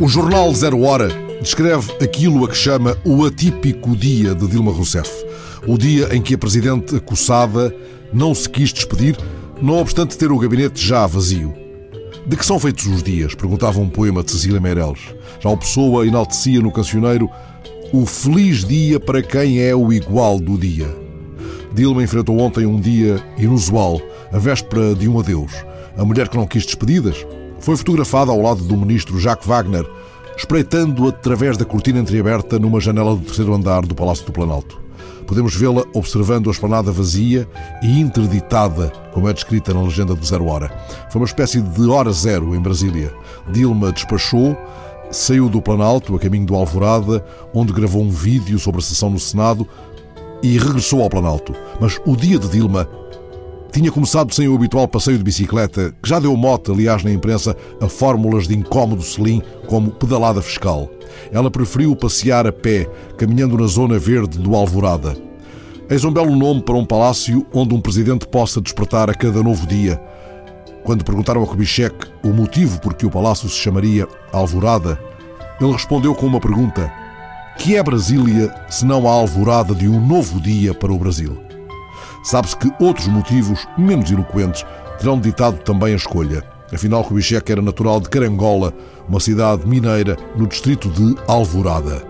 O jornal Zero Hora descreve aquilo a que chama o atípico dia de Dilma Rousseff. O dia em que a Presidente acossada não se quis despedir, não obstante ter o gabinete já vazio. De que são feitos os dias? Perguntava um poema de Cecília Meirelles. Já o Pessoa enaltecia no cancioneiro o feliz dia para quem é o igual do dia. Dilma enfrentou ontem um dia inusual, a véspera de um adeus. A mulher que não quis despedidas foi fotografada ao lado do ministro Jacques Wagner, espreitando através da cortina entreaberta numa janela do terceiro andar do Palácio do Planalto. Podemos vê-la observando a esplanada vazia e interditada, como é descrita na legenda do Zero Hora. Foi uma espécie de hora zero em Brasília. Dilma despachou, saiu do Planalto, a caminho do Alvorada, onde gravou um vídeo sobre a sessão no Senado e regressou ao Planalto. Mas o dia de Dilma tinha começado sem o habitual passeio de bicicleta, que já deu mote, aliás, na imprensa, a fórmulas de incómodo selim como pedalada fiscal. Ela preferiu passear a pé, caminhando na zona verde do Alvorada. Eis um belo nome para um palácio onde um presidente possa despertar a cada novo dia. Quando perguntaram a Kubitschek o motivo por que o palácio se chamaria Alvorada, ele respondeu com uma pergunta: Que é Brasília se não a alvorada de um novo dia para o Brasil? Sabe-se que outros motivos, menos eloquentes, terão ditado também a escolha. Afinal, Kubitschek era natural de Carangola, uma cidade mineira no distrito de Alvorada.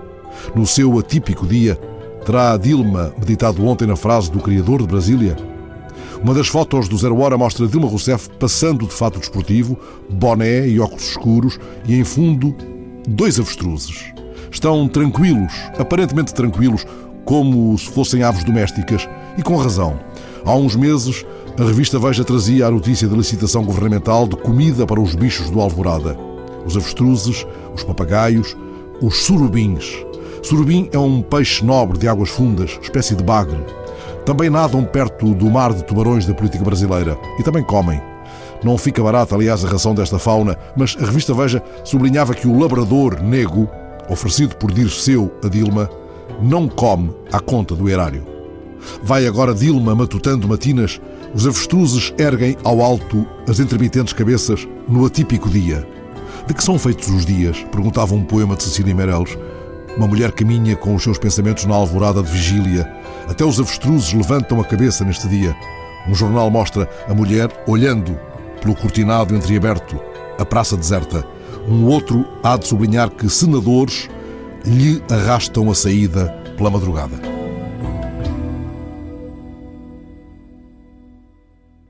No seu atípico dia, terá Dilma meditado ontem na frase do criador de Brasília? Uma das fotos do Zero Hora mostra Dilma Rousseff passando de fato desportivo, boné e óculos escuros e, em fundo, dois avestruzes. Estão tranquilos, aparentemente tranquilos, como se fossem aves domésticas, e com razão. Há uns meses, a revista Veja trazia a notícia da licitação governamental de comida para os bichos do Alvorada. Os avestruzes, os papagaios, os surubins. Surubim é um peixe nobre de águas fundas, espécie de bagre. Também nadam perto do mar de tubarões da política brasileira e também comem. Não fica barata, aliás, a ração desta fauna, mas a revista Veja sublinhava que o labrador nego, oferecido por Dirceu a Dilma, não come à conta do erário. Vai agora Dilma matutando matinas, os avestruzes erguem ao alto as intermitentes cabeças no atípico dia. De que são feitos os dias? Perguntava um poema de Cecília Meirelles. Uma mulher caminha com os seus pensamentos na alvorada de vigília. Até os avestruzes levantam a cabeça neste dia. Um jornal mostra a mulher olhando pelo cortinado entreaberto, a praça deserta. Um outro há de sublinhar que senadores lhe arrastam a saída pela madrugada.